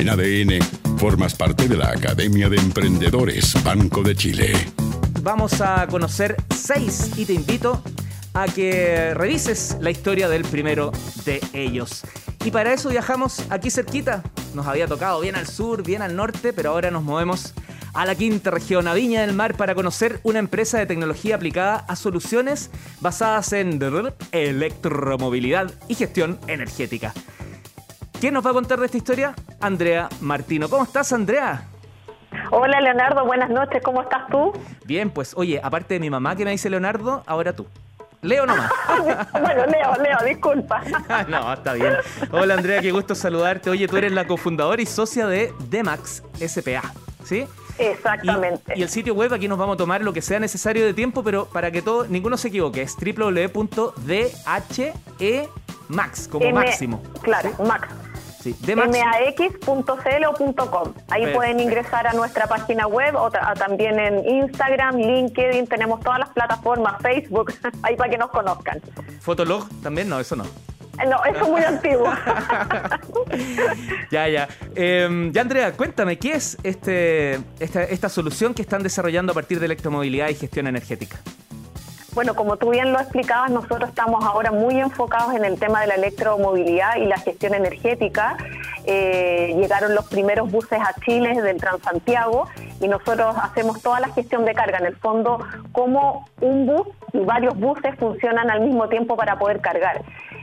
En ADN, formas parte de la Academia de Emprendedores Banco de Chile. Vamos a conocer seis y te invito a que revises la historia del primero de ellos. Y para eso viajamos aquí cerquita. Nos había tocado bien al sur, bien al norte, pero ahora nos movemos a la quinta región, a Viña del Mar, para conocer una empresa de tecnología aplicada a soluciones basadas en electromovilidad y gestión energética. ¿Quién nos va a contar de esta historia? Andrea Martino. ¿Cómo estás, Andrea? Hola, Leonardo. Buenas noches. ¿Cómo estás tú? Bien, pues oye, aparte de mi mamá que me dice Leonardo, ahora tú. Leo nomás. bueno, Leo, Leo, disculpa. no, está bien. Hola Andrea, qué gusto saludarte. Oye, tú eres la cofundadora y socia de Demax SPA, ¿sí? Exactamente. Y, el sitio web, aquí nos vamos a tomar lo que sea necesario de tiempo, pero para que todo, ninguno se equivoque, es www.dhemax, como máximo. Claro, max. Sí, max.cl.com. Ahí pueden ingresar a nuestra página web o también en Instagram, LinkedIn, tenemos todas las plataformas, Facebook, ahí para que nos conozcan. ¿Fotolog también? No, eso no. No, eso es muy antiguo. ya, ya. Em, ya, Andrea, cuéntame, ¿qué es este, esta, esta solución que están desarrollando a partir de electromovilidad y gestión energética? Bueno, como tú bien lo explicabas, nosotros estamos ahora muy enfocados en el tema de la electromovilidad y la gestión energética. Eh, llegaron los primeros buses a Chile del Transantiago y nosotros hacemos toda la gestión de carga. En el fondo, cómo un bus y varios buses funcionan al mismo tiempo para poder cargar.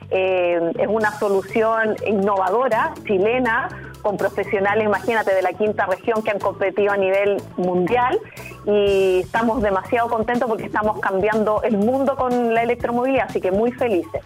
Eh, es una solución innovadora, chilena, con profesionales, imagínate, de la quinta región que han competido a nivel mundial y estamos demasiado contentos porque estamos cambiando el mundo con la electromovilidad, así que muy felices.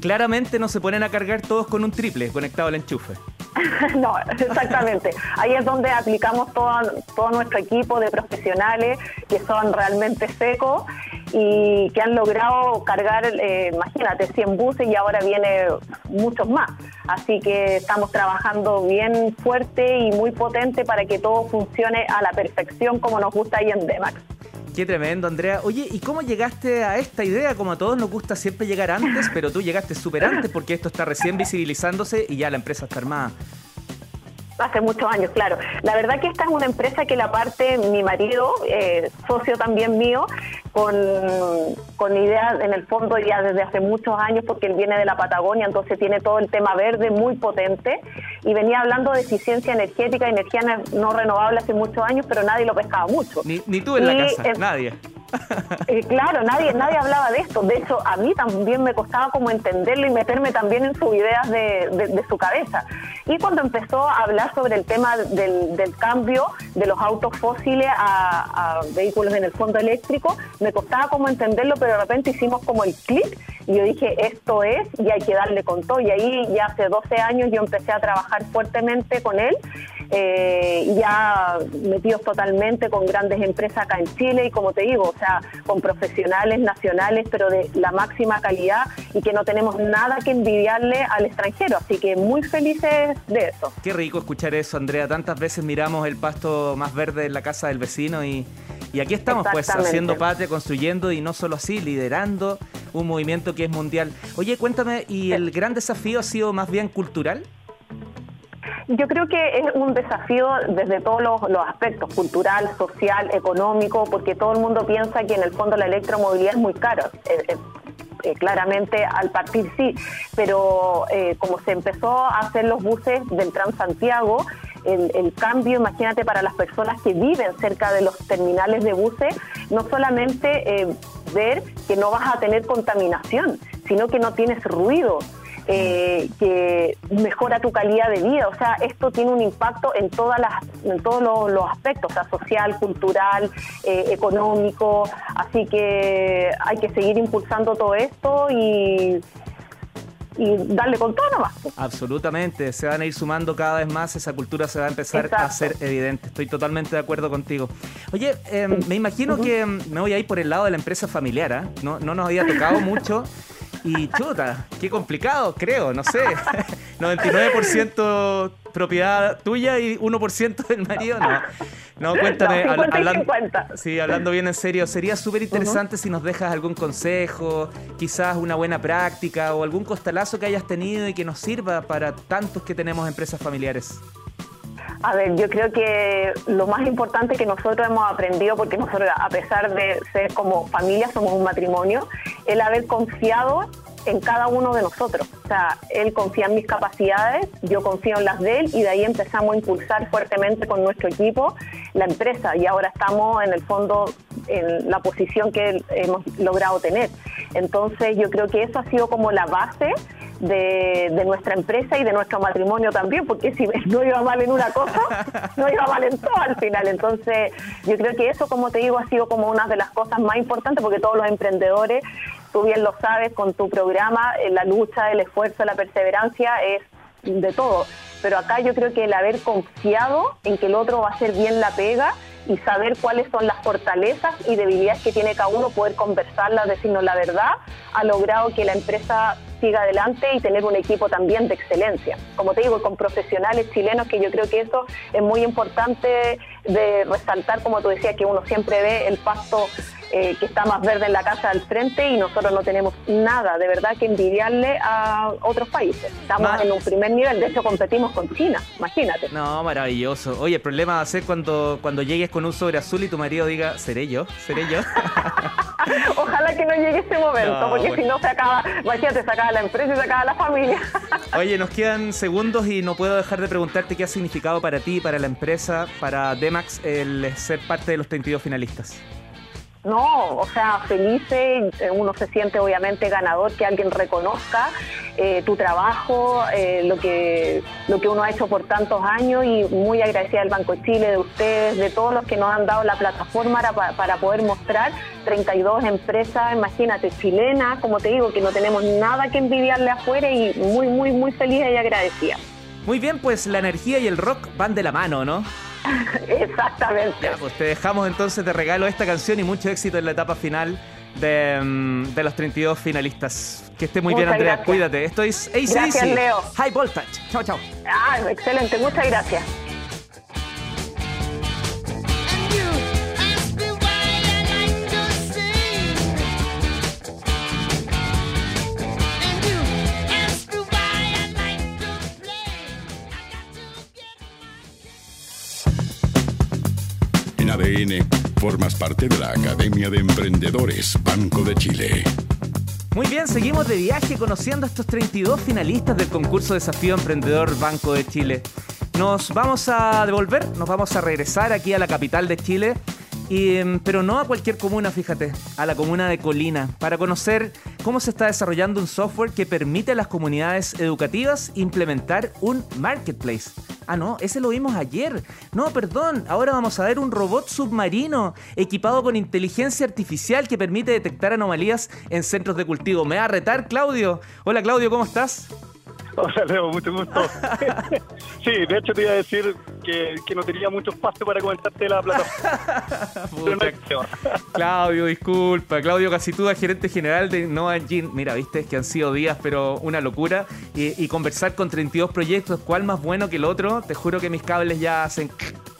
Claramente no se ponen a cargar todos con un triple conectado al enchufe. no, exactamente. Ahí es donde aplicamos todo, todo nuestro equipo de profesionales que son realmente secos y que han logrado cargar, eh, imagínate, 100 buses y ahora viene muchos más. Así que estamos trabajando bien fuerte y muy potente para que todo funcione a la perfección como nos gusta ahí en Demax. Qué tremendo, Andrea. Oye, ¿y cómo llegaste a esta idea? Como a todos nos gusta siempre llegar antes, pero tú llegaste súper antes porque esto está recién visibilizándose y ya la empresa está armada. Hace muchos años, claro. La verdad que esta es una empresa que la parte mi marido, eh, socio también mío, con, con ideas en el fondo ya desde hace muchos años, porque él viene de la Patagonia, entonces tiene todo el tema verde muy potente, y venía hablando de eficiencia energética, energía no renovable hace muchos años, pero nadie lo pescaba mucho. Ni, ni tú en la casa, nadie. Eh, claro, nadie, nadie hablaba de esto. De hecho, a mí también me costaba como entenderlo y meterme también en sus ideas de, su cabeza. Y cuando empezó a hablar sobre el tema del, cambio de los autos fósiles a, vehículos en el fondo eléctrico, me costaba como entenderlo, pero de repente hicimos como el clic y yo dije, esto es y hay que darle con todo. Y ahí ya hace 12 años yo empecé a trabajar fuertemente con él, eh, ya metidos totalmente con grandes empresas acá en Chile y como te digo, o sea, con profesionales nacionales, pero de la máxima calidad y que no tenemos nada que envidiarle al extranjero. Así que muy felices de eso. Qué rico escuchar eso, Andrea. Tantas veces miramos el pasto más verde en la casa del vecino y, y aquí estamos, pues, haciendo patria, construyendo y no solo así, liderando un movimiento que es mundial. Oye, cuéntame, ¿y el gran desafío ha sido más bien cultural? Yo creo que es un desafío desde todos los, aspectos, cultural, social, económico, porque todo el mundo piensa que en el fondo la electromovilidad es muy cara. Eh, eh, eh, claramente al partir sí, pero como se empezó a hacer los buses del Transantiago, el, el, cambio, imagínate, para las personas que viven cerca de los terminales de buses, no solamente ver que no vas a tener contaminación, sino que no tienes ruido. Eh, que mejora tu calidad de vida. O sea, esto tiene un impacto en, todas las, en todos los, aspectos, o sea, social, cultural, eh, económico. Así que hay que seguir impulsando todo esto y y darle con todo nomás. Absolutamente, se van a ir sumando cada vez más, esa cultura se va a empezar a hacer evidente. Estoy totalmente de acuerdo contigo. Oye, em, me imagino que em, me voy a ir por el lado de la empresa familiar, no, no nos había tocado mucho. Y chuta, qué complicado, creo, no sé. 99% propiedad tuya y 1% del marido, no. No, cuéntame, hablando, sí, hablando bien en serio, sería súper interesante si nos dejas algún consejo, quizás una buena práctica o algún costalazo que hayas tenido y que nos sirva para tantos que tenemos empresas familiares. A ver, yo creo que lo más importante que nosotros hemos aprendido, porque nosotros a pesar de ser como familia, somos un matrimonio, el haber confiado en cada uno de nosotros. O sea, él confía en mis capacidades, yo confío en las de él y de ahí empezamos a impulsar fuertemente con nuestro equipo la empresa y ahora estamos en el fondo en la posición que hemos logrado tener. Entonces yo creo que eso ha sido como la base de, nuestra empresa y de nuestro matrimonio también, porque si no iba mal en una cosa, no iba mal en todo al final. Entonces, yo creo que eso, como te digo, ha sido como una de las cosas más importantes, porque todos los emprendedores, tú bien lo sabes, con tu programa, eh, la lucha, el esfuerzo, la perseverancia es de todo. Pero acá yo creo que el haber confiado en que el otro va a hacer bien la pega y saber cuáles son las fortalezas y debilidades que tiene cada uno, poder conversarlas, decirnos la verdad, ha logrado que la empresa siga adelante y tener un equipo también de excelencia. Como te digo, con profesionales chilenos, que yo creo que eso es muy importante de resaltar, como tú decías, que uno siempre ve el pasto eh, que está más verde en la casa del frente y nosotros no tenemos nada de verdad que envidiarle a otros países. Estamos en un primer nivel, de hecho competimos con China, imagínate. No, maravilloso. Oye, el problema va a ser cuando, cuando llegues con un sobre azul y tu marido diga, ¿seré yo? ¿Seré yo? Ojalá que no llegue ese momento, porque si no se acaba, imagínate, se acaba la empresa y se acaba la familia. Oye, nos quedan segundos y no puedo dejar de preguntarte qué ha significado para ti, para la empresa, para Demax, el ser parte de los 32 finalistas. No, o sea, felices, eh, uno se siente obviamente ganador, que alguien reconozca eh, tu trabajo, eh, lo, que, lo que uno ha hecho por tantos años y muy agradecida del Banco de Chile, de ustedes, de todos los que nos han dado la plataforma para, para poder mostrar 32 empresas, imagínate, chilenas, como te digo, que no tenemos nada que envidiarle afuera y muy, muy, muy feliz y agradecida. Muy bien, pues la energía y el rock van de la mano, ¿no? Exactamente. pues te dejamos entonces de regalo esta canción y mucho éxito en la etapa final de, mm, los 32 finalistas. Que esté muy bien, Andrea. Cuídate. Esto es ACDC. Leo. High Voltage. Chao, chao. Ah, excelente. Muchas gracias. ADN, formas parte de la Academia de Emprendedores Banco de Chile. Muy bien, seguimos de viaje conociendo a estos 32 finalistas del concurso Desafío Emprendedor Banco de Chile. Nos vamos a devolver, nos vamos a regresar aquí a la capital de Chile Em, pero no a cualquier comuna, fíjate, a la comuna de Colina, para conocer cómo se está desarrollando un software que permite a las comunidades educativas implementar un marketplace. Ah, no, ese lo vimos ayer. No, perdón, ahora vamos a ver un robot submarino equipado con inteligencia artificial que permite detectar anomalías en centros de cultivo. Me va a retar, Claudio. Hola, Claudio, ¿cómo estás? Hola Leo, mucho gusto. sí, de hecho te iba a decir que, no tenía mucho espacio para comentarte la plataforma. Claudio, disculpa. Claudio Casituda, gerente general de Nova Engine. Mira, viste, es que han sido días, pero una locura. Y, conversar con 32 proyectos, ¿cuál más bueno que el otro? Te juro que mis cables ya hacen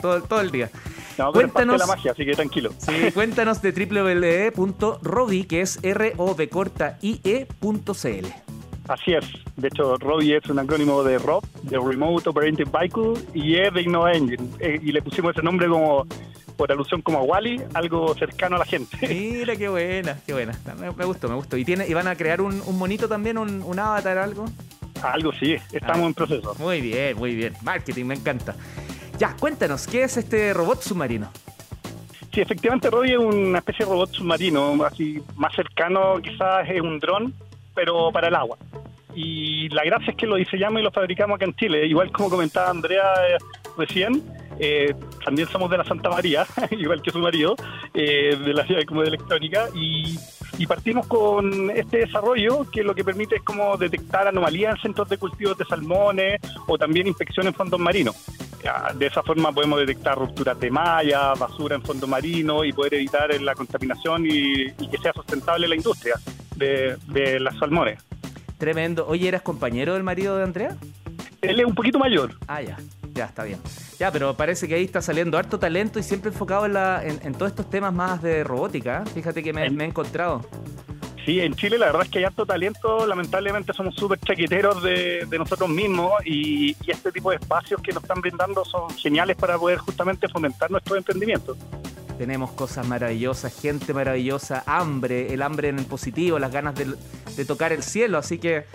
todo, todo el día. No, cuéntanos, la magia, así que tranquilo. Sí, cuéntanos de www.robi, que es r o b corta i e.cl. Así es. De hecho, ROBI es un acrónimo de ROB, de Remote Operating Vehicle, y es de Innova Engine. Eh, y le pusimos ese nombre como por alusión como a Wally, algo cercano a la gente. Mira, qué buena, qué buena. Me, gustó, me gustó. ¿Y, tiene, y van a crear un, monito también, un, avatar, algo? Algo sí, estamos ah, en proceso. Muy bien, muy bien. Marketing, me encanta. Ya, cuéntanos, ¿qué es este robot submarino? Sí, efectivamente, Robbie es una especie de robot submarino, así más cercano quizás es un dron, pero para el agua y la gracia es que lo diseñamos y lo fabricamos acá en Chile. Igual como comentaba Andrea eh, recién, eh, también somos de la Santa María, igual que su marido, eh, de la ciudad como de electrónica, y, partimos con este desarrollo que lo que permite es como detectar anomalías en centros de cultivos de salmones o también inspección en fondos marinos. De esa forma podemos detectar rupturas de malla, basura en fondo marino y poder evitar la contaminación y, que sea sustentable la industria de, de las salmones. Tremendo. Oye, ¿eras compañero del marido de Andrea? Él es un poquito mayor. Ah, ya. Ya, está bien. Ya, pero parece que ahí está saliendo harto talento y siempre enfocado en, todos estos temas más de robótica. Fíjate que me, he encontrado. Sí, en Chile la verdad es que hay harto talento, lamentablemente somos súper chaqueteros de, de, nosotros mismos y, y, este tipo de espacios que nos están brindando son geniales para poder justamente fomentar nuestros emprendimientos. Tenemos cosas maravillosas, gente maravillosa, hambre, el hambre en el positivo, las ganas de, de tocar el cielo, así que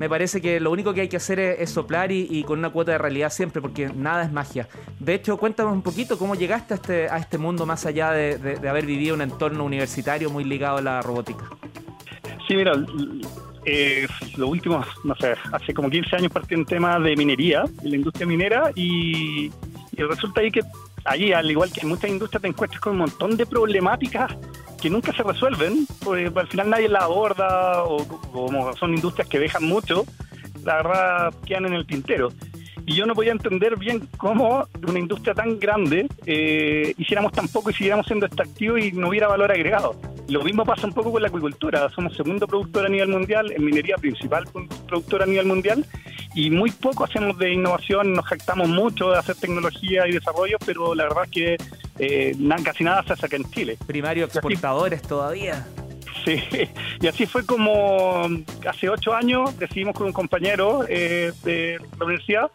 me parece que lo único que hay que hacer es, soplar y, con una cuota de realidad siempre, porque nada es magia. De hecho, cuéntame un poquito cómo llegaste a este, a este mundo más allá de, de, de haber vivido un entorno universitario muy ligado a la robótica. Sí, mira, eh, lo último, no sé, hace como 15 años partí en tema de minería, en la industria minera, y resulta ahí que allí, al igual que en muchas industrias, te encuentras con un montón de problemáticas que nunca se resuelven, porque al final nadie las aborda, o como son industrias que dejan mucho, la verdad quedan en el tintero. Y yo no podía entender bien cómo una industria tan grande eh, hiciéramos tan poco y siguiéramos siendo extractivos y no hubiera valor agregado. Lo mismo pasa un poco con la acuicultura. Somos segundo productor a nivel mundial, en minería principal productor a nivel mundial, y muy poco hacemos de innovación, nos jactamos mucho de hacer tecnología y desarrollo, pero la verdad es que eh, casi nada se hace acá en Chile. Primario exportadores todavía. Sí, y así fue como hace ocho años decidimos con un compañero eh, de la universidad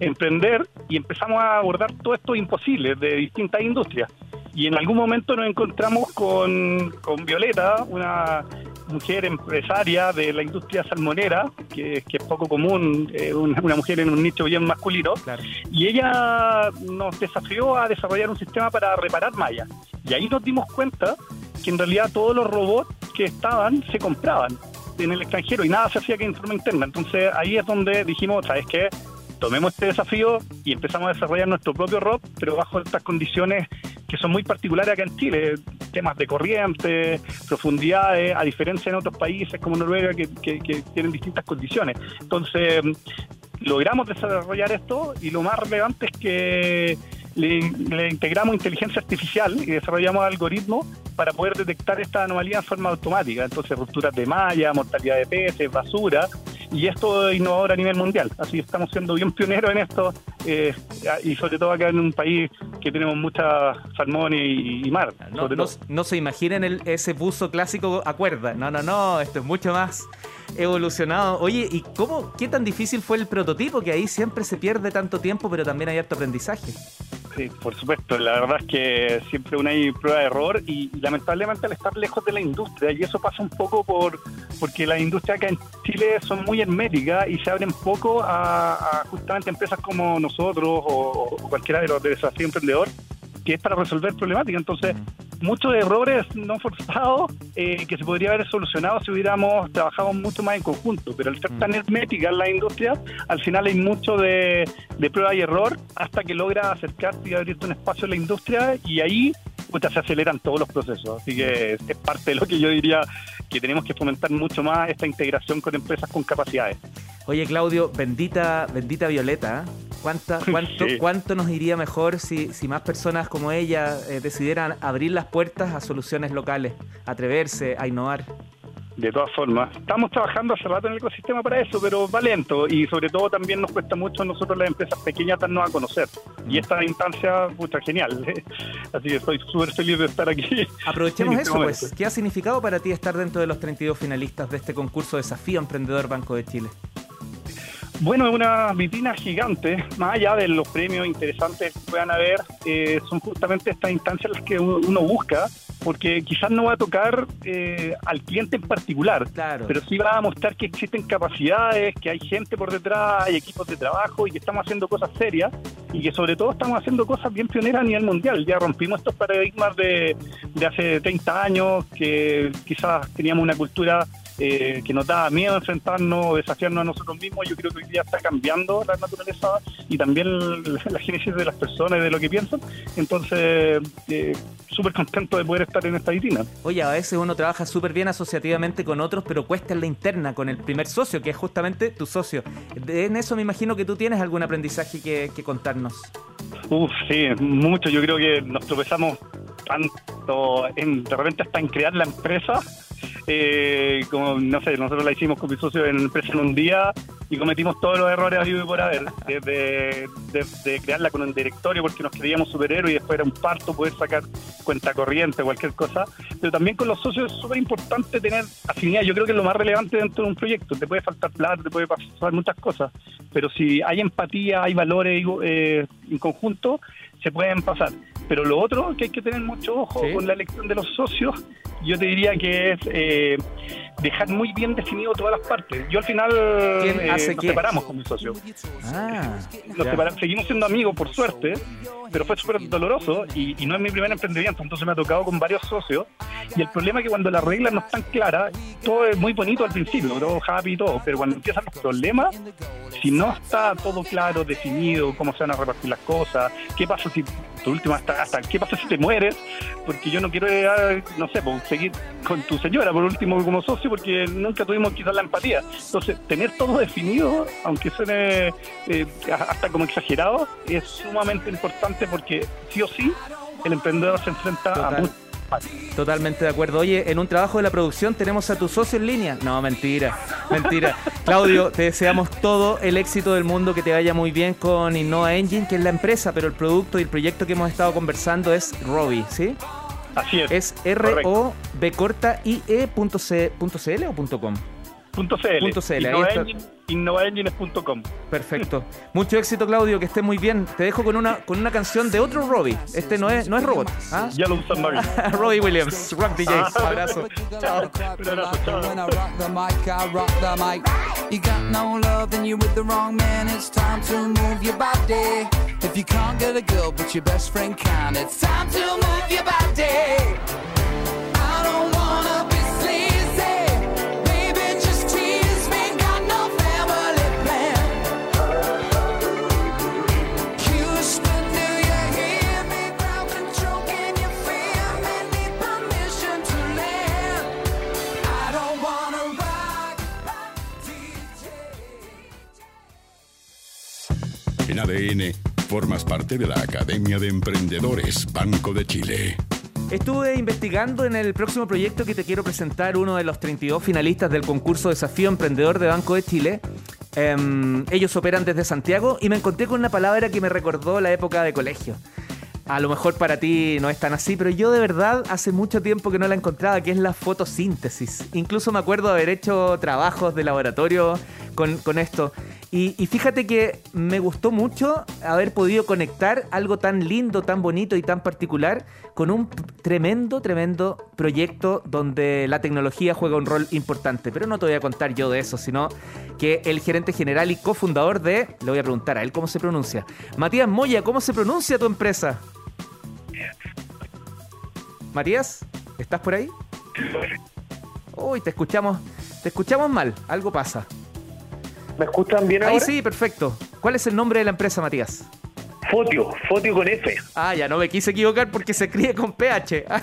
emprender y empezamos a abordar todo esto imposible de distintas industrias. Y en algún momento nos encontramos con, con Violeta, una mujer empresaria de la industria salmonera, que, que es poco común, eh, una, una, mujer en un nicho bien masculino, claro. y ella nos desafió a desarrollar un sistema para reparar mallas. Y ahí nos dimos cuenta que en realidad todos los robots que estaban se compraban en el extranjero y nada se hacía que en forma interna. Entonces ahí es donde dijimos, ¿sabes qué? Tomemos este desafío y empezamos a desarrollar nuestro propio robot, pero bajo estas condiciones que son muy particulares acá en Chile, temas de corriente, profundidades, a diferencia en otros países como Noruega que, que, que tienen distintas condiciones. Entonces, logramos desarrollar esto y lo más relevante es que le, le, integramos inteligencia artificial y desarrollamos algoritmos para poder detectar esta anomalía en forma automática. Entonces, rupturas de malla, mortalidad de peces, basura, y esto es innovador a nivel mundial. Así que estamos siendo bien pioneros en esto, eh, y sobre todo acá en un país que tenemos mucha salmón y, y mar. No, no, no, se imaginen el, ese buzo clásico a cuerda. No, no, no, esto es mucho más evolucionado. Oye, ¿y cómo, qué tan difícil fue el prototipo? Que ahí siempre se pierde tanto tiempo, pero también hay harto aprendizaje. Sí, por supuesto. La verdad es que siempre una hay prueba de error y, lamentablemente al estar lejos de la industria, y eso pasa un poco por porque las industrias acá en Chile son muy herméticas y se abren poco a, justamente empresas como nosotros o, o cualquiera de los de desafío emprendedor, que es para resolver problemáticas. Entonces, muchos errores no forzados eh, que se podría haber solucionado si hubiéramos trabajado mucho más en conjunto, pero al ser tan hermética en la industria, al final hay mucho de, de prueba y error hasta que logra acercarte y abrirte un espacio en la industria y ahí puta, se aceleran todos los procesos. Así que es parte de lo que yo diría que tenemos que fomentar mucho más esta integración con empresas con capacidades. Oye, Claudio, bendita, bendita Violeta. ¿eh? ¿Cuánta, cuánto, sí. ¿Cuánto nos iría mejor si, si más personas como ella eh, decidieran abrir las puertas a soluciones locales, atreverse a innovar? De todas formas, estamos trabajando hace rato en el ecosistema para eso, pero va lento y sobre todo también nos cuesta mucho a nosotros las empresas pequeñas darnos a conocer. Y esta instancia, pucha, genial. Así que estoy súper feliz de estar aquí. Aprovechemos este eso, momento. pues. ¿Qué ha significado para ti estar dentro de los 32 finalistas de este concurso Desafío Emprendedor Banco de Chile? Bueno, es una vitrina gigante, más allá de los premios interesantes que puedan haber, eh, son justamente estas instancias las que uno busca, porque quizás no va a tocar eh, al cliente en particular, claro. pero sí va a mostrar que existen capacidades, que hay gente por detrás, hay equipos de trabajo y que estamos haciendo cosas serias y que sobre todo estamos haciendo cosas bien pioneras a nivel mundial. Ya rompimos estos paradigmas de, de hace 30 años, que quizás teníamos una cultura eh, que nos da miedo enfrentarnos, desafiarnos a nosotros mismos. Yo creo que hoy día está cambiando la naturaleza y también la, la génesis de las personas y de lo que piensan. Entonces, eh, súper contento de poder estar en esta vitrina. Oye, a veces uno trabaja súper bien asociativamente con otros, pero cuesta en la interna con el primer socio, que es justamente tu socio. En eso me imagino que tú tienes algún aprendizaje que, que contarnos. Uf, sí, mucho. Yo creo que nos tropezamos tanto en, de repente hasta en crear la empresa eh, como no sé, nosotros la hicimos con mi socio en empresa en un día y cometimos todos los errores a por haber, desde de, crearla con un directorio porque nos creíamos superhéroes y después era un parto poder sacar cuenta corriente, cualquier cosa, pero también con los socios es súper importante tener afinidad, yo creo que es lo más relevante dentro de un proyecto, te puede faltar plata, te puede pasar muchas cosas, pero si hay empatía, hay valores eh, en conjunto, se pueden pasar. Pero lo otro que hay que tener mucho ojo con la elección de los socios, yo te diría que es eh, dejar muy bien definido todas las partes. Yo al final eh, nos separamos con mi socio. Ah, seguimos siendo amigos, por suerte, pero fue súper doloroso y, no es mi primer emprendimiento, entonces me ha tocado con varios socios. Y el problema es que cuando las reglas no están claras, todo es muy bonito al principio, todo happy y todo, pero cuando empiezan los problemas, si no está todo claro, definido, cómo se van a repartir las cosas, qué pasa si tu última hasta, hasta qué pasa si te mueres, porque yo no quiero, no sé, pues, seguir con tu señora por último como socio, porque nunca tuvimos quizás la empatía. Entonces, tener todo definido, aunque suene eh, hasta como exagerado, es sumamente importante porque sí o sí el emprendedor se enfrenta a muchos Totalmente de acuerdo. Oye, en un trabajo de la producción tenemos a tu socio en línea. No, mentira, mentira. Claudio, te deseamos todo el éxito del mundo, que te vaya muy bien con Innova Engine, que es la empresa, pero el producto y el proyecto que hemos estado conversando es Robi, ¿sí? Así es. Es R-O-B corta I-E.cl o .com. .cl. Innovaengines.com. Perfecto. Mucho éxito, Claudio, que esté muy bien. Te dejo con una con una canción de otro Robbie. Este no es, no es robot. ¿ah? Ya lo usan Robbie Williams, Rock DJ. Ah. Abrazo. Chao. You got no love, then you're with the wrong man. It's time to move your body. If you can't get a girl, but your best friend can, it's time to move your body. ADN, formas parte de la Academia de Emprendedores Banco de Chile. Estuve investigando en el próximo proyecto que te quiero presentar, uno de los 32 finalistas del concurso Desafío Emprendedor de Banco de Chile. Em, ellos operan desde Santiago y me encontré con una palabra que me recordó la época de colegio. A lo mejor para ti no es tan así, pero yo de verdad hace mucho tiempo que no la encontraba, que es la fotosíntesis. Incluso me acuerdo de haber hecho trabajos de laboratorio con, con esto. Y, fíjate que me gustó mucho haber podido conectar algo tan lindo, tan bonito y tan particular con un tremendo, tremendo proyecto donde la tecnología juega un rol importante. Pero no te voy a contar yo de eso, sino que el gerente general y cofundador de, le voy a preguntar a él cómo se pronuncia. Matías Moya, ¿cómo se pronuncia tu empresa? Matías, ¿estás por ahí? Uy, te escuchamos, te escuchamos mal, algo pasa. ¿Me escuchan bien ahora? Ahí sí, perfecto. ¿Cuál es el nombre de la empresa, Matías? Fotio, Fotio con F. Ah, ya no me quise equivocar porque se críe con PH.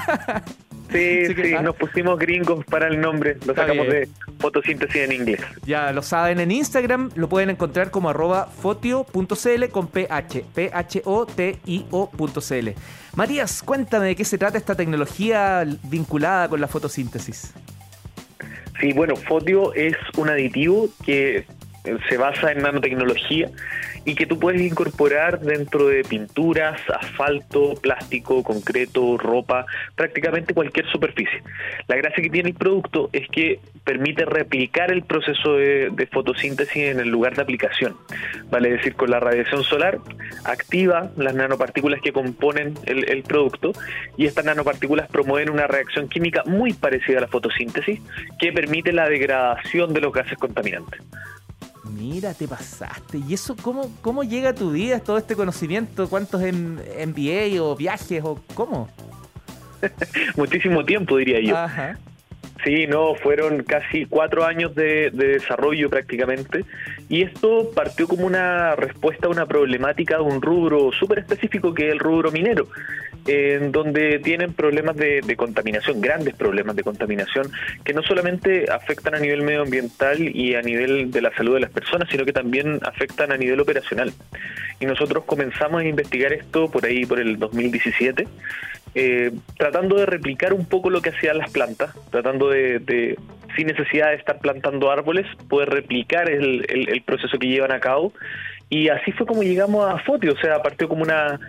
Sí, sí, ah. nos pusimos gringos para el nombre, lo sacamos de fotosíntesis en inglés. Ya lo saben, en Instagram lo pueden encontrar como arroba fotio.cl con PH, P-H-O-T-I-O.cl. Matías, cuéntame de qué se trata esta tecnología vinculada con la fotosíntesis. Sí, bueno, Fotio es un aditivo que se basa en nanotecnología y que tú puedes incorporar dentro de pinturas, asfalto, plástico, concreto, ropa, prácticamente cualquier superficie. La gracia que tiene el producto es que permite replicar el proceso de, fotosíntesis en el lugar de aplicación. Vale decir, con la radiación solar activa las nanopartículas que componen el, producto y estas nanopartículas promueven una reacción química muy parecida a la fotosíntesis que permite la degradación de los gases contaminantes. Mira, te pasaste. ¿Y eso cómo, cómo llega a tu vida todo este conocimiento? ¿Cuántos MBA o viajes o cómo? Muchísimo tiempo, diría yo. Ajá. Sí, no, fueron casi cuatro años de, desarrollo prácticamente y esto partió como una respuesta a una problemática de un rubro súper específico que es el rubro minero, en donde tienen problemas de, contaminación, grandes problemas de contaminación que no solamente afectan a nivel medioambiental y a nivel de la salud de las personas, sino que también afectan a nivel operacional. Y nosotros comenzamos a investigar esto por ahí, por el 2017 eh, tratando de replicar un poco lo que hacían las plantas, tratando de, sin necesidad de estar plantando árboles, poder replicar el, el, proceso que llevan a cabo. Y así fue como llegamos a Foti, o sea, partió como una,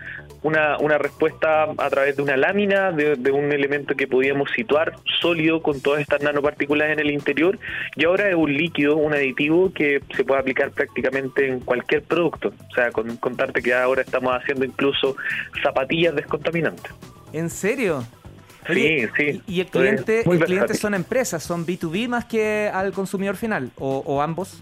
una, una respuesta a través de una lámina, de, un elemento que podíamos situar sólido con todas estas nanopartículas en el interior y ahora es un líquido, un aditivo que se puede aplicar prácticamente en cualquier producto. O sea, con, contarte que ahora estamos haciendo incluso zapatillas descontaminantes. ¿En serio? sí, sí. ¿Y el cliente, el cliente son empresas, son B2B más que al consumidor final o, o ambos?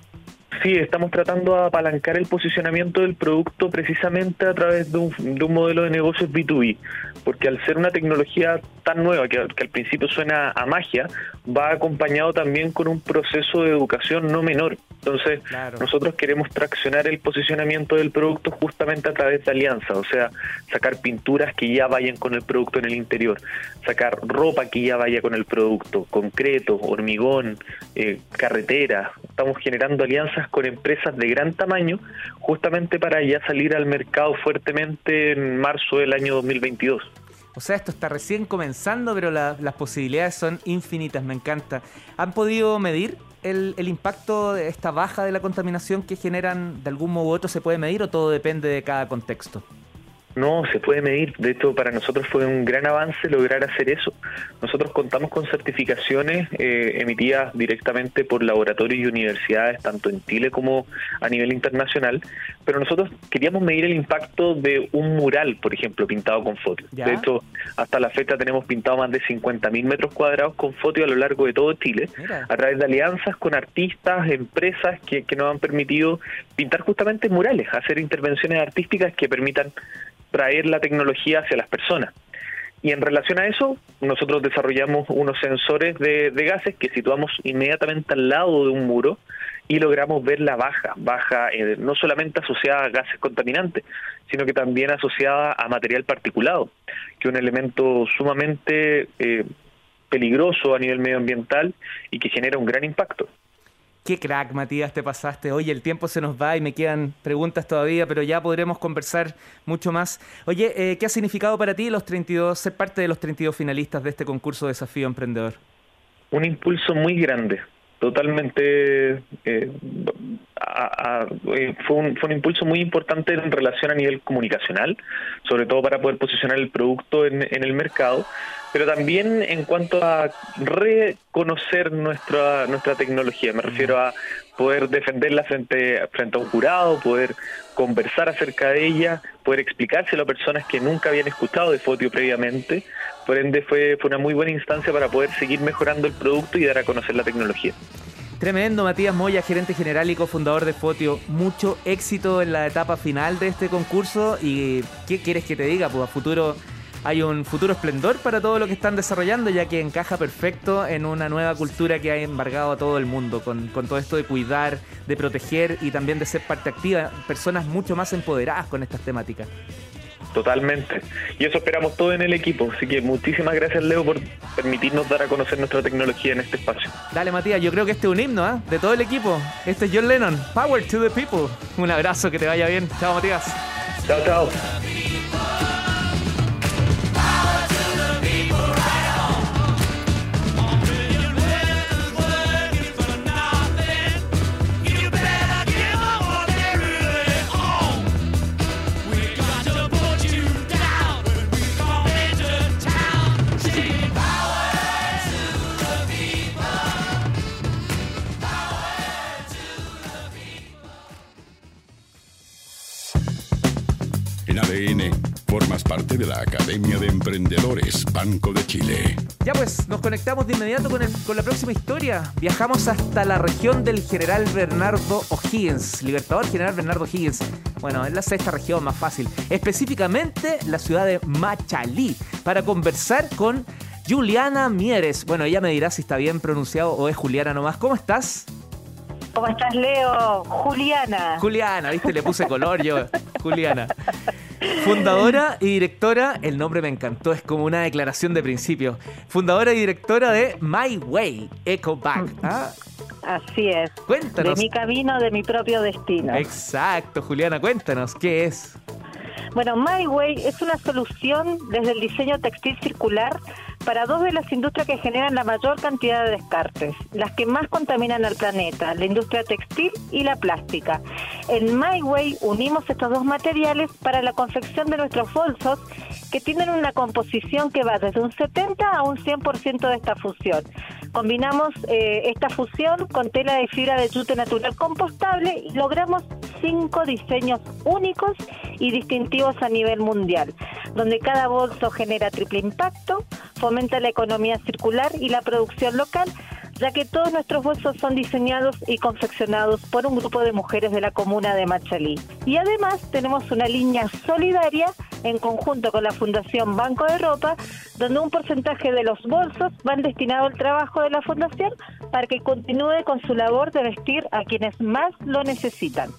Sí, estamos tratando de apalancar el posicionamiento del producto precisamente a través de un, de un modelo de negocios B2B, porque al ser una tecnología tan nueva que, al principio suena a magia, va acompañado también con un proceso de educación no menor. Entonces, nosotros queremos traccionar el posicionamiento del producto justamente a través de alianzas, o sea, sacar pinturas que ya vayan con el producto en el interior, sacar ropa que ya vaya con el producto, concreto, hormigón, eh, carretera. Estamos generando alianzas con empresas de gran tamaño justamente para ya salir al mercado fuertemente en marzo del año 2022. O sea, esto está recién comenzando, pero las posibilidades son infinitas, me encanta. ¿Han podido medir el, el, impacto de esta baja de la contaminación que generan de algún modo u otro? ¿Se puede medir o todo depende de cada contexto? No, se puede medir. De hecho, para nosotros fue un gran avance lograr hacer eso. Nosotros contamos con certificaciones eh, emitidas directamente por laboratorios y universidades, tanto en Chile como a nivel internacional, pero nosotros queríamos medir el impacto de un mural, por ejemplo, pintado con fotos. De hecho, hasta la fecha tenemos pintado más de 50.000 metros cuadrados con fotos a lo largo de todo Chile, a través de alianzas con artistas, empresas que, que nos han permitido pintar justamente murales, hacer intervenciones artísticas que permitan traer la tecnología hacia las personas. Y en relación a eso, nosotros desarrollamos unos sensores de, gases que situamos inmediatamente al lado de un muro y logramos ver la baja, baja eh, no solamente asociada a gases contaminantes, sino que también asociada a material particulado, que es un elemento sumamente eh, peligroso a nivel medioambiental y que genera un gran impacto. Qué crack, Matías, te pasaste. Oye, el tiempo se nos va y me quedan preguntas todavía, pero ya podremos conversar mucho más. Oye, eh, ¿qué ha significado para ti los 32, ser parte de los 32 finalistas de este concurso Desafío Emprendedor? Un impulso muy grande, totalmente eh, eh, fue, un, fue un impulso muy importante en relación a nivel comunicacional, sobre todo para poder posicionar el producto en, en el mercado, pero también en cuanto a reconocer nuestra nuestra tecnología. Me refiero a poder defenderla frente, frente a un jurado, poder conversar acerca de ella, poder explicárselo a personas que nunca habían escuchado de Fotio previamente. Por ende, fue, fue una muy buena instancia para poder seguir mejorando el producto y dar a conocer la tecnología. Tremendo, Matías Moya, gerente general y cofundador de Fotio. Mucho éxito en la etapa final de este concurso. ¿Y qué quieres que te diga? Pues a futuro hay un futuro esplendor para todo lo que están desarrollando, ya que encaja perfecto en una nueva cultura que ha embargado a todo el mundo, con, todo esto de cuidar, de proteger y también de ser parte activa, personas mucho más empoderadas con estas temáticas. Totalmente. Y eso esperamos todo en el equipo. Así que muchísimas gracias, Leo, por permitirnos dar a conocer nuestra tecnología en este espacio. Dale, Matías, yo creo que este es un himno ¿eh? de todo el equipo. Este es John Lennon. Power to the people. Un abrazo, que te vaya bien. Chao, Matías. Chao, chao. Parte de la Academia de Emprendedores Banco de Chile. Ya pues, nos conectamos de inmediato con, con la próxima historia. Viajamos hasta la región del general Bernardo O'Higgins, Libertador General Bernardo O'Higgins. Bueno, es la sexta región más fácil. Específicamente la ciudad de Machalí, para conversar con Juliana Mieres. Bueno, ella me dirá si está bien pronunciado o es Juliana nomás. ¿Cómo estás? ¿Cómo estás, Leo? Juliana. Juliana, viste, le puse color yo. Juliana. Fundadora y directora, el nombre me encantó, es como una declaración de principio. Fundadora y directora de My Way, Eco Back. ¿ah? Así es. Cuéntanos. De mi camino, de mi propio destino. Exacto, Juliana, cuéntanos, ¿qué es? Bueno, My Way es una solución desde el diseño textil circular para dos de las industrias que generan la mayor cantidad de descartes, las que más contaminan al planeta, la industria textil y la plástica. En MyWay unimos estos dos materiales para la confección de nuestros bolsos que tienen una composición que va desde un 70 a un 100% de esta fusión. Combinamos eh, esta fusión con tela de fibra de yute natural compostable y logramos cinco diseños únicos y distintivos a nivel mundial, donde cada bolso genera triple impacto, fomenta la economía circular y la producción local, ya que todos nuestros bolsos son diseñados y confeccionados por un grupo de mujeres de la comuna de Machalí. Y además tenemos una línea solidaria en conjunto con la Fundación Banco de Ropa, donde un porcentaje de los bolsos van destinado al trabajo de la Fundación para que continúe con su labor de vestir a quienes más lo necesitan.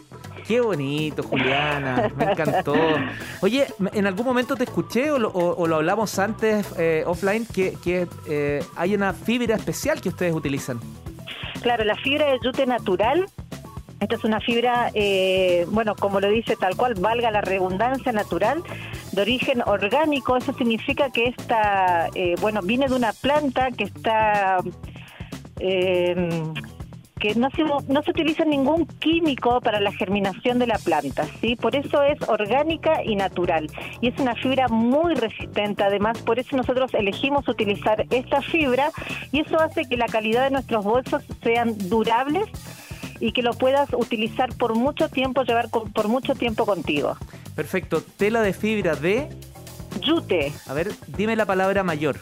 Qué bonito, Juliana, me encantó. Oye, en algún momento te escuché o lo, hablamos antes eh, offline que, eh, hay una fibra especial que ustedes utilizan. Claro, la fibra de yute natural. Esta es una fibra, eh, bueno, como lo dice tal cual, valga la redundancia natural, de origen orgánico. Eso significa que esta, bueno, viene de una planta que está que no se, no se utiliza ningún químico para la germinación de la planta, ¿sí? Por eso es orgánica y natural. Y es una fibra muy resistente, además, por eso nosotros elegimos utilizar esta fibra y eso hace que la calidad de nuestros bolsos sean durables y que lo puedas utilizar por mucho tiempo, llevar por mucho tiempo contigo. Perfecto. Tela de fibra de... Yute. A ver, dime la palabra mayor.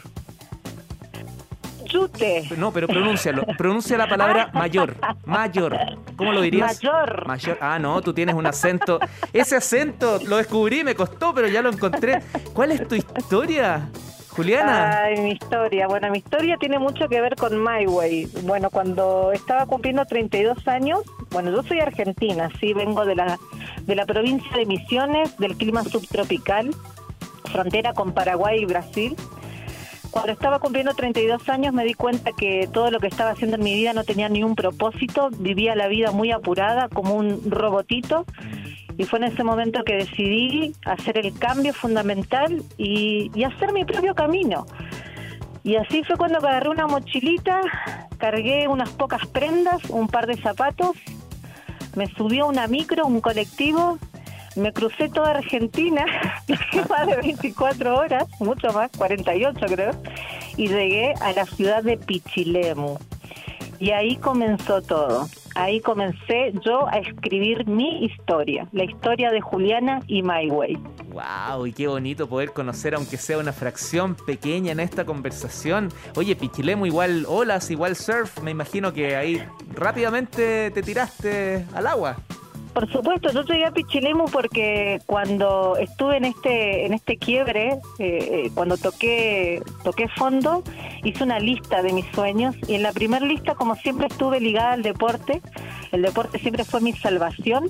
No, pero pronúncialo. Pronuncia la palabra mayor. Mayor. ¿Cómo lo dirías? Mayor. Mayor. Ah, no, tú tienes un acento. Ese acento lo descubrí, me costó, pero ya lo encontré. ¿Cuál es tu historia? Juliana. Ay, mi historia. Bueno, mi historia tiene mucho que ver con My Way. Bueno, cuando estaba cumpliendo 32 años, bueno, yo soy argentina, sí, vengo de la, de la provincia de Misiones, del clima subtropical, frontera con Paraguay y Brasil. Cuando estaba cumpliendo 32 años me di cuenta que todo lo que estaba haciendo en mi vida no tenía ni un propósito, vivía la vida muy apurada como un robotito y fue en ese momento que decidí hacer el cambio fundamental y, hacer mi propio camino. Y así fue cuando agarré una mochilita, cargué unas pocas prendas, un par de zapatos, me subió a una micro, un colectivo me crucé toda Argentina, más de 24 horas, mucho más, 48 creo, y llegué a la ciudad de Pichilemu. Y ahí comenzó todo. Ahí comencé yo a escribir mi historia, la historia de Juliana y My Way. ¡Wow! Y qué bonito poder conocer, aunque sea una fracción pequeña en esta conversación. Oye, Pichilemu igual olas, igual surf. Me imagino que ahí rápidamente te tiraste al agua. Por supuesto, yo llegué a Pichilemu porque cuando estuve en este en este quiebre, eh, eh, cuando toqué toqué fondo, hice una lista de mis sueños y en la primera lista, como siempre estuve ligada al deporte, el deporte siempre fue mi salvación.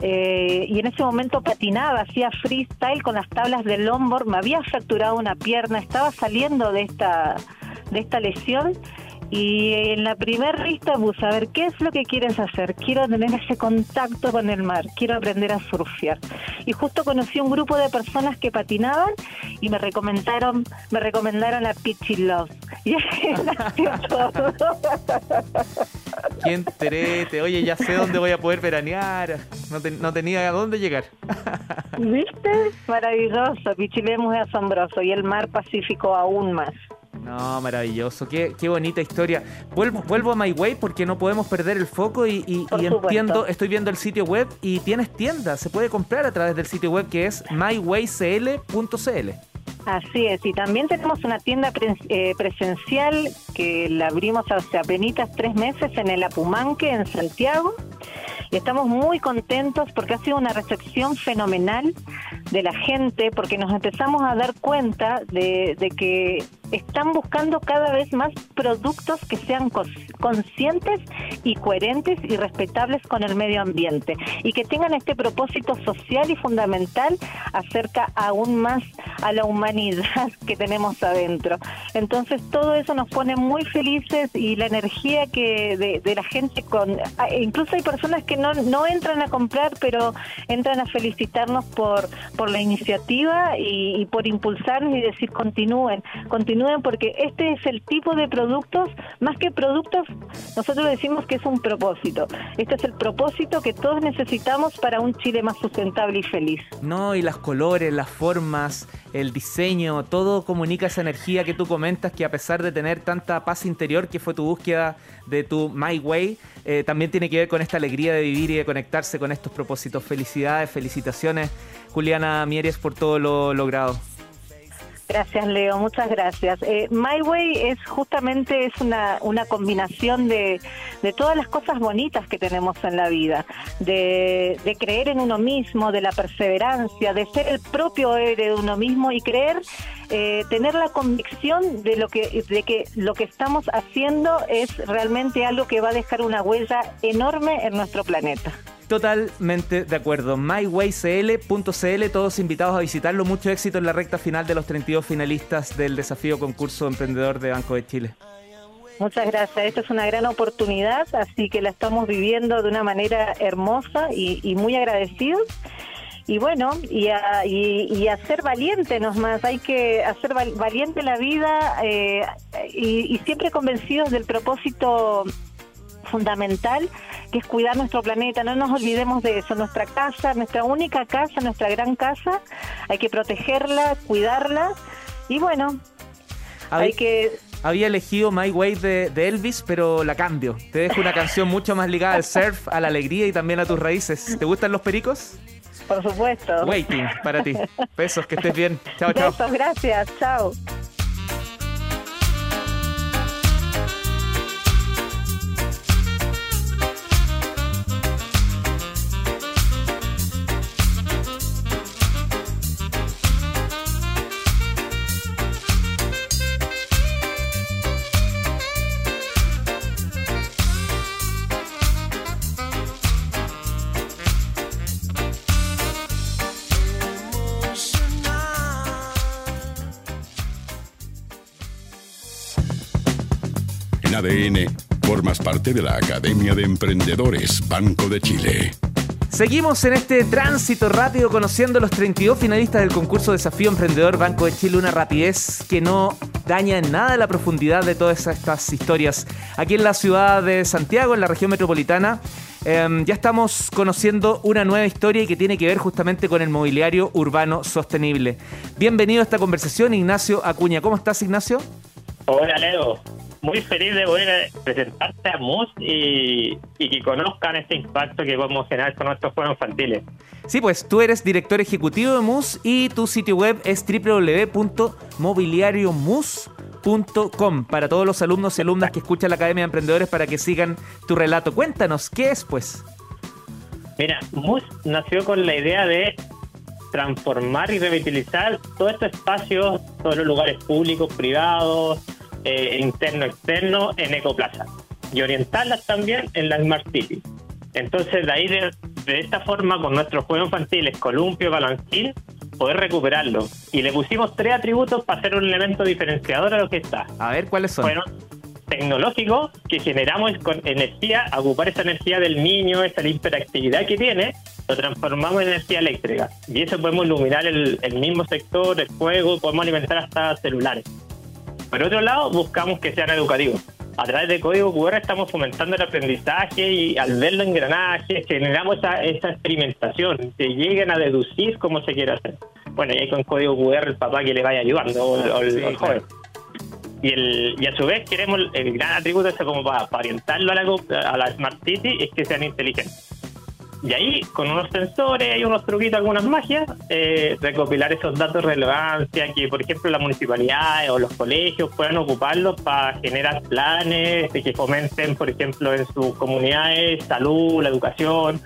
Eh, y en ese momento patinaba, hacía freestyle con las tablas del longboard, me había fracturado una pierna, estaba saliendo de esta de esta lesión y en la primera lista puse, a ver, ¿qué es lo que quieres hacer? Quiero tener ese contacto con el mar, quiero aprender a surfear. Y justo conocí un grupo de personas que patinaban y me recomendaron, me recomendaron a Pitchy Love. Y. ¿Quién terete? Oye, ya sé dónde voy a poder veranear. No, no tenía a dónde llegar. ¿Viste? Maravilloso. Pichilemu es asombroso y el mar Pacífico aún más. No, maravilloso. Qué, qué bonita historia. Vuelvo, vuelvo a My Way porque no podemos perder el foco y, y, entiendo, estoy viendo el sitio web y tienes tienda. Se puede comprar a través del sitio web que es mywaycl.cl. Así es, y también tenemos una tienda eh, presencial que la abrimos hace apenas tres meses en el Apumanque, en Santiago y estamos muy contentos porque ha sido una recepción fenomenal de la gente, porque nos empezamos a dar cuenta de, que están buscando cada vez más productos que sean conscientes y coherentes y respetables con el medio ambiente y que tengan este propósito social y fundamental acerca aún más a la humanidad que tenemos adentro. Entonces todo eso nos pone muy felices y la energía que de, la gente con incluso hay personas que no, no entran a comprar, pero entran a felicitarnos por, por la iniciativa y, por impulsarnos y decir continúen, continúen porque este es el tipo de productos, más que productos, nosotros decimos que es un propósito. Este es el propósito que todos necesitamos para un Chile más sustentable y feliz. No, y las colores, las formas, el diseño, todo comunica esa energía que tú comentas que a pesar de tener tanta paz interior que fue tu búsqueda de tu My Way, eh, también tiene que ver con esta alegría de vivir y de conectarse con estos propósitos. Felicidades, felicitaciones, Juliana Mieres, por todo lo logrado. Gracias, Leo. Muchas gracias. Eh, My Way es justamente es una, una combinación de, de, todas las cosas bonitas que tenemos en la vida, de, de, creer en uno mismo, de la perseverancia, de ser el propio héroe de uno mismo y creer, eh, tener la convicción de lo que de que lo que estamos haciendo es realmente algo que va a dejar una huella enorme en nuestro planeta. Totalmente de acuerdo. mywaycl.cl, todos invitados a visitarlo. Mucho éxito en la recta final de los 32 finalistas del desafío concurso emprendedor de Banco de Chile. Muchas gracias. Esta es una gran oportunidad, así que la estamos viviendo de una manera hermosa y, muy agradecidos. Y bueno, y a, y, ser valiente más, hay que hacer valiente la vida eh, y, y siempre convencidos del propósito fundamental que es cuidar nuestro planeta. No nos olvidemos de eso. Nuestra casa, nuestra única casa, nuestra gran casa, hay que protegerla, cuidarla. Y bueno, hay que había elegido My Way de, Elvis, pero la cambio. Te dejo una canción mucho más ligada al surf, a la alegría y también a tus raíces. ¿Te gustan los pericos? Por supuesto. Waiting para ti. Besos, que estés bien. Chao, chao. Besos, gracias. Chao. ADN, formas parte de la Academia de Emprendedores Banco de Chile. Seguimos en este tránsito rápido conociendo los 32 finalistas del concurso Desafío Emprendedor Banco de Chile, una rapidez que no daña en nada la profundidad de todas estas historias. Aquí en la ciudad de Santiago, en la región metropolitana, em, ya estamos conociendo una nueva historia y que tiene que ver justamente con el mobiliario urbano sostenible. Bienvenido a esta conversación, Ignacio Acuña. ¿Cómo estás, Ignacio? Hola, Leo muy feliz de poder presentarte a MUS y, que conozcan este impacto que podemos generar con nuestros juegos infantiles. Sí, pues tú eres director ejecutivo de MUS y tu sitio web es www.mobiliariomus.com para todos los alumnos y alumnas que escuchan la Academia de Emprendedores para que sigan tu relato. Cuéntanos, ¿qué es pues? Mira, MUS nació con la idea de transformar y revitalizar todos estos espacios, todos los lugares públicos, privados, eh, interno externo en Ecoplaza y orientarlas también en la Smart City. Entonces, de ahí, de, esta forma, con nuestros juegos infantiles, columpio, balancín, poder recuperarlo. Y le pusimos tres atributos para hacer un elemento diferenciador a lo que está. A ver, ¿cuáles son? Bueno, tecnológico, que generamos con energía, ocupar esa energía del niño, esa hiperactividad que tiene, lo transformamos en energía eléctrica. Y eso podemos iluminar el, el mismo sector, el juego, podemos alimentar hasta celulares. Por otro lado, buscamos que sean educativos. A través de código QR estamos fomentando el aprendizaje y al ver los engranajes generamos esa, experimentación, que lleguen a deducir cómo se quiere hacer. Bueno, y ahí con código QR el papá que le vaya ayudando, o, el, joven. Y, el, y a su vez queremos el gran atributo ese como para, orientarlo a la, a la Smart City es que sean inteligentes. Y ahí, con unos sensores, hay unos truquitos, algunas magias, eh, recopilar esos datos de relevancia, que por ejemplo las municipalidades o los colegios puedan ocuparlos para generar planes que fomenten, por ejemplo, en sus comunidades salud, la educación,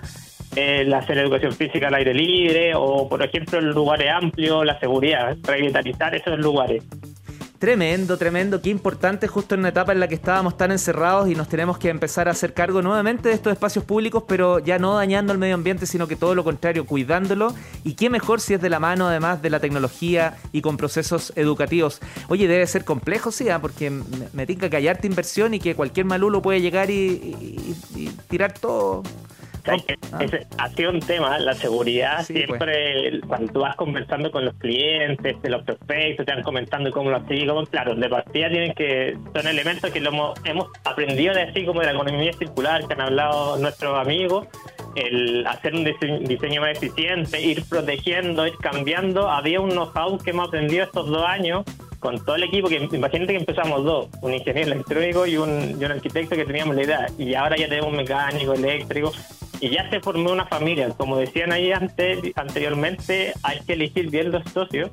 eh, hacer educación física al aire libre o, por ejemplo, en lugares amplios, la seguridad, revitalizar esos lugares. Tremendo, tremendo, qué importante justo en una etapa en la que estábamos tan encerrados y nos tenemos que empezar a hacer cargo nuevamente de estos espacios públicos, pero ya no dañando el medio ambiente, sino que todo lo contrario, cuidándolo. Y qué mejor si es de la mano además de la tecnología y con procesos educativos. Oye, debe ser complejo, sí, ¿ah? porque me, tinca que hay inversión y que cualquier malulo puede llegar y, tirar todo Ah. Ese ha sido un tema, la seguridad Sí, pues. siempre, cuando tú vas conversando con los clientes, de los prospectos, te van comentando cómo lo como, claro, de partida tienen que, son elementos que lo hemos, hemos aprendido de así como de la economía circular que han hablado nuestros amigos, el hacer un dise- diseño más eficiente, ir protegiendo, ir cambiando, había un know-how que hemos aprendido estos dos años con todo el equipo, que imagínate que empezamos dos, un ingeniero electrónico y un, y un arquitecto que teníamos la idea, y ahora ya tenemos un mecánico, eléctrico, y ya se formó una familia. Como decían ahí antes, anteriormente, hay que elegir bien los socios,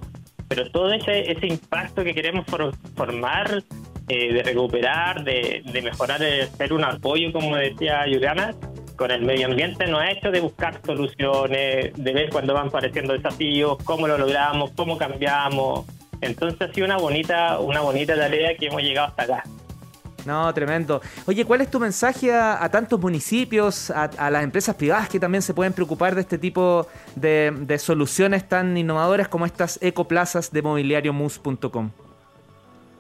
pero todo ese, ese impacto que queremos for- formar, eh, de recuperar, de, de mejorar, de ser un apoyo, como decía Juliana, con el medio ambiente nos ha hecho de buscar soluciones, de ver cuando van apareciendo desafíos, cómo lo logramos, cómo cambiamos. Entonces ha sido una bonita, una bonita tarea que hemos llegado hasta acá. No, tremendo. Oye, ¿cuál es tu mensaje a, a tantos municipios, a, a las empresas privadas que también se pueden preocupar de este tipo de, de soluciones tan innovadoras como estas ecoplazas de mobiliariomus.com?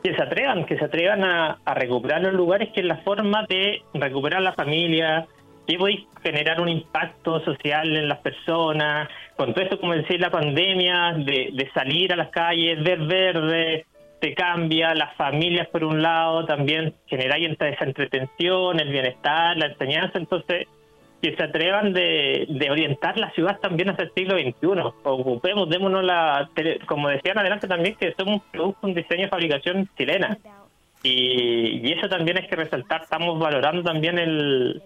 que se atrevan, que se atrevan a, a recuperar los lugares, que es la forma de recuperar la familia, que podéis generar un impacto social en las personas, con todo esto, como decía, la pandemia, de, de salir a las calles, ver verde, te cambia, las familias por un lado, también generáis esa entretención, el bienestar, la enseñanza, entonces que se atrevan de, de orientar la ciudad también hacia el siglo XXI. Ocupemos, démonos la, como decían adelante también, que somos un producto, un diseño de fabricación chilena. Y, y eso también hay que resaltar, estamos valorando también el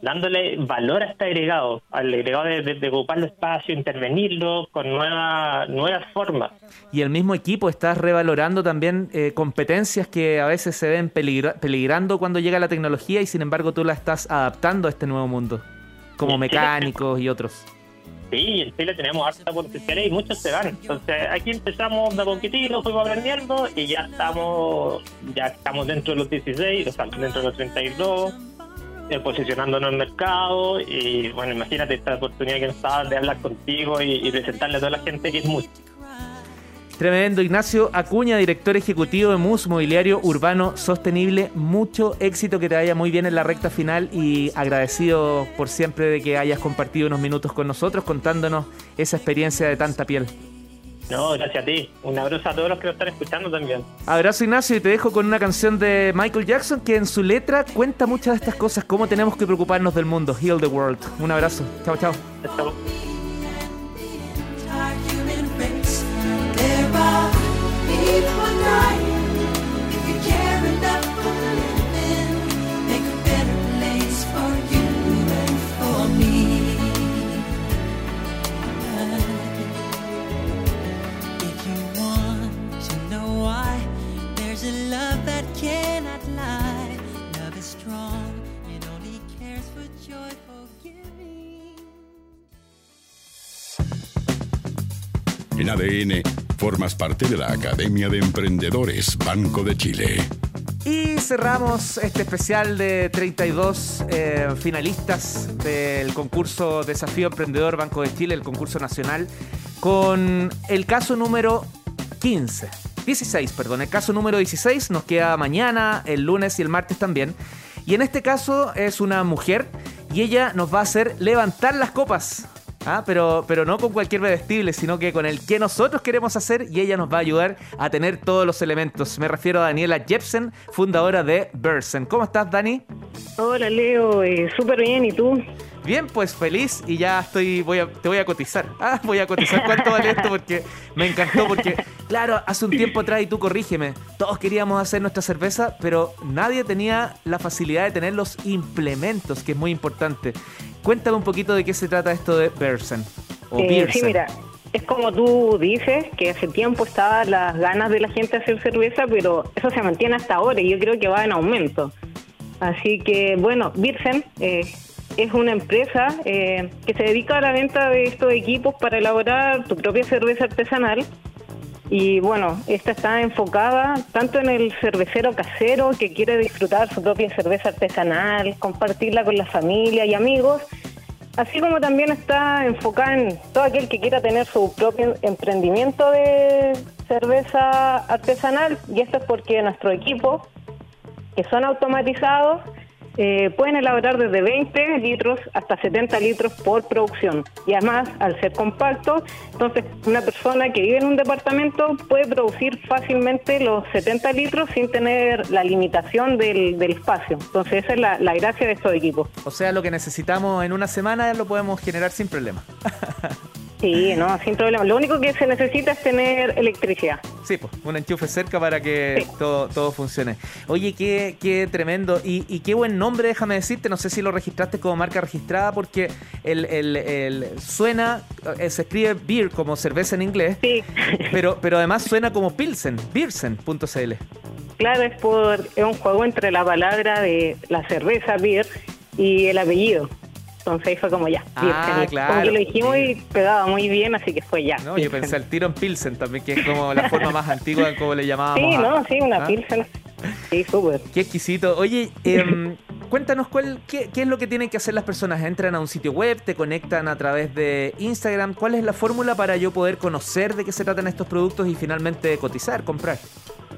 dándole valor a este agregado, al agregado de, de- de ocupar los espacios, intervenirlo con nuevas nuevas formas. Y el mismo equipo está revalorando también eh, competencias que a veces se ven peligra- peligrando cuando llega la tecnología y sin embargo tú la estás adaptando a este nuevo mundo, como mecánicos y otros. Sí, en Chile tenemos harta potencial y muchos se van. Entonces aquí empezamos de a poquitito, fuimos aprendiendo y ya estamos ya estamos dentro de los 16, o sea, dentro de los 32, eh, posicionándonos en el mercado y bueno, imagínate esta oportunidad que nos de hablar contigo y, y presentarle a toda la gente que es mucho. Tremendo, Ignacio Acuña, director ejecutivo de MUS, Mobiliario Urbano Sostenible. Mucho éxito, que te vaya muy bien en la recta final y agradecido por siempre de que hayas compartido unos minutos con nosotros contándonos esa experiencia de tanta piel. No, gracias a ti. Un abrazo a todos los que nos están escuchando también. Abrazo Ignacio y te dejo con una canción de Michael Jackson que en su letra cuenta muchas de estas cosas, cómo tenemos que preocuparnos del mundo. Heal the world. Un abrazo. Chao, chao. Chao. ADN, formas parte de la Academia de Emprendedores Banco de Chile. Y cerramos este especial de 32 eh, finalistas del concurso Desafío Emprendedor Banco de Chile, el concurso nacional, con el caso número 15. 16, perdón, el caso número 16 nos queda mañana, el lunes y el martes también. Y en este caso es una mujer y ella nos va a hacer levantar las copas. Ah, pero, pero no con cualquier bebestible, sino que con el que nosotros queremos hacer y ella nos va a ayudar a tener todos los elementos. Me refiero a Daniela Jepsen, fundadora de Bersen. ¿Cómo estás, Dani? Hola Leo, eh, súper bien, ¿y tú? Bien, pues feliz y ya estoy, voy a, te voy a cotizar. Ah, voy a cotizar cuánto vale esto porque me encantó porque, claro, hace un tiempo atrás, y tú corrígeme, todos queríamos hacer nuestra cerveza, pero nadie tenía la facilidad de tener los implementos, que es muy importante. Cuéntame un poquito de qué se trata esto de Bersen. O Eh, sí, mira, es como tú dices, que hace tiempo estaban las ganas de la gente de hacer cerveza, pero eso se mantiene hasta ahora y yo creo que va en aumento. Así que, bueno, Birsen eh, es una empresa eh, que se dedica a la venta de estos equipos para elaborar tu propia cerveza artesanal. Y bueno, esta está enfocada tanto en el cervecero casero que quiere disfrutar su propia cerveza artesanal, compartirla con la familia y amigos, así como también está enfocada en todo aquel que quiera tener su propio emprendimiento de cerveza artesanal. Y esto es porque nuestro equipo, que son automatizados, Eh, pueden elaborar desde 20 litros hasta 70 litros por producción. Y además, al ser compacto, entonces una persona que vive en un departamento puede producir fácilmente los 70 litros sin tener la limitación del, del espacio. Entonces esa es la, la gracia de estos equipos. O sea, lo que necesitamos en una semana lo podemos generar sin problema. Sí, no, sin problema. Lo único que se necesita es tener electricidad. Sí, pues, un enchufe cerca para que todo, todo funcione. Oye, qué, qué tremendo. Y, y qué buen nombre, déjame decirte. No sé si lo registraste como marca registrada porque el, el- el- suena, eh, se escribe beer como cerveza en inglés, Sí, pero, pero además suena como Pilsen, beersen.cl. claro, es, por, es un juego entre la palabra de la cerveza, beer, y el apellido. Entonces ahí fue como ya, Ah, claro. Como que lo dijimos y pegaba muy bien, así que fue ya. No, yo pensé al tiro en Pilsen también, que es como la forma más antigua en cómo le llamábamos. Sí, a- no, sí, una ¿Ah? pilsen. Sí, súper. Qué exquisito. Oye, em, cuéntanos cuál, qué, qué es lo que tienen que hacer las personas. Entran a un sitio web, te conectan a través de Instagram. ¿Cuál es la fórmula para yo poder conocer de qué se tratan estos productos y finalmente cotizar, comprar?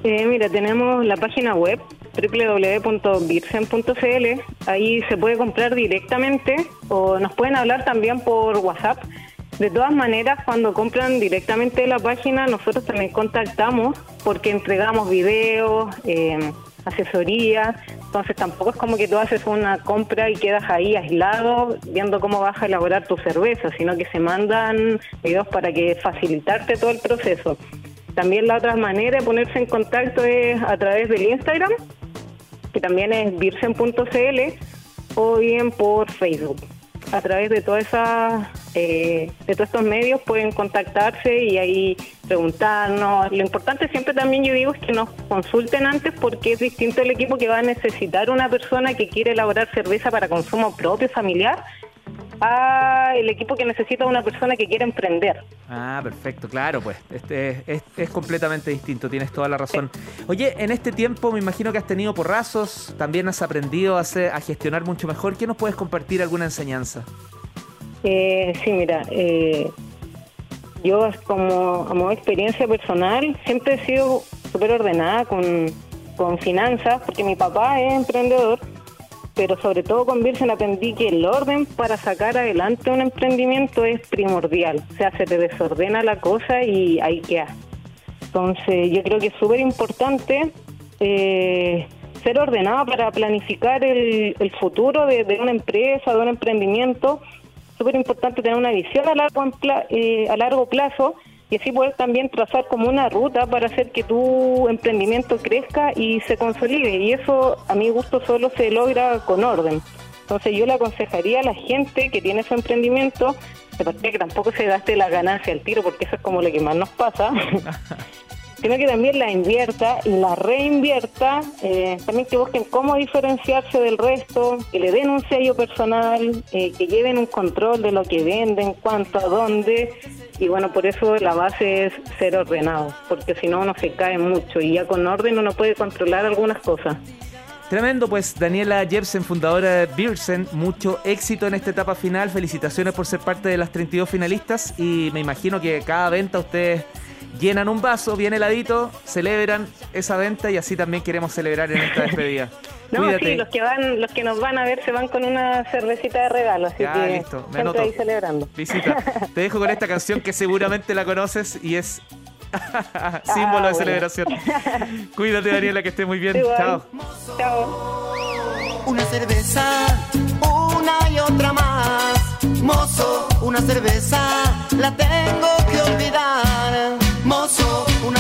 Eh, mira, tenemos la página web www.birsen.cl. Ahí se puede comprar directamente o nos pueden hablar también por WhatsApp. De todas maneras, cuando compran directamente la página, nosotros también contactamos porque entregamos videos, eh, asesoría. Entonces tampoco es como que tú haces una compra y quedas ahí aislado viendo cómo vas a elaborar tu cerveza, sino que se mandan videos para que facilitarte todo el proceso. También la otra manera de ponerse en contacto es a través del Instagram, que también es virsen.cl, o bien por Facebook. A través de todas esas, eh, de todos estos medios pueden contactarse y ahí preguntarnos. Lo importante siempre también yo digo es que nos consulten antes porque es distinto el equipo que va a necesitar una persona que quiere elaborar cerveza para consumo propio familiar a el equipo que necesita una persona que quiere emprender. Ah, perfecto, claro, pues este es, es- completamente distinto, tienes toda la razón. Oye, en este tiempo me imagino que has tenido porrazos, también has aprendido a, hacer- a gestionar mucho mejor. ¿Qué nos puedes compartir alguna enseñanza? Eh, sí, mira, eh, yo como a modo de experiencia personal siempre he sido súper ordenada con, con finanzas, porque mi papá es emprendedor, pero sobre todo con Virgen aprendí que el orden para sacar adelante un emprendimiento es primordial. O sea, se te desordena la cosa y ahí queda. Entonces, yo creo que es súper importante eh, ser ordenado para planificar el, el futuro de, una empresa, de un emprendimiento. Súper importante tener una visión a largo, eh, a largo plazo y así poder también trazar como una ruta para hacer que tu emprendimiento crezca y se consolide. Y eso, a mi gusto, solo se logra con orden. Entonces, yo le aconsejaría a la gente que tiene su emprendimiento, de partida que tampoco se gaste la ganancia al tiro, porque eso es como lo que más nos pasa. sino que también la invierta y la reinvierta, eh, también que busquen cómo diferenciarse del resto, que le den un sello personal, eh, que lleven un control de lo que venden, cuánto, a dónde, y bueno, por eso la base es ser ordenado, porque si no uno se cae mucho y ya con orden uno puede controlar algunas cosas. Tremendo, pues Daniela Jepsen, fundadora de Beersen, mucho éxito en esta etapa final. Felicitaciones por ser parte de las 32 finalistas y me imagino que cada venta ustedes llenan un vaso bien heladito, celebran esa venta y así también queremos celebrar en esta despedida. No, Cuídate. sí, los que van, los que nos van a ver se van con una cervecita de regalo, así Ya, que listo, me anoto. ahí celebrando. Visita. Te dejo con esta canción que seguramente la conoces y es símbolo de bueno. celebración. Cuídate, Daniela, que esté muy bien. Igual. Chao. Chao. Una cerveza, una y otra más. Mozo, una cerveza, la tengo que olvidar.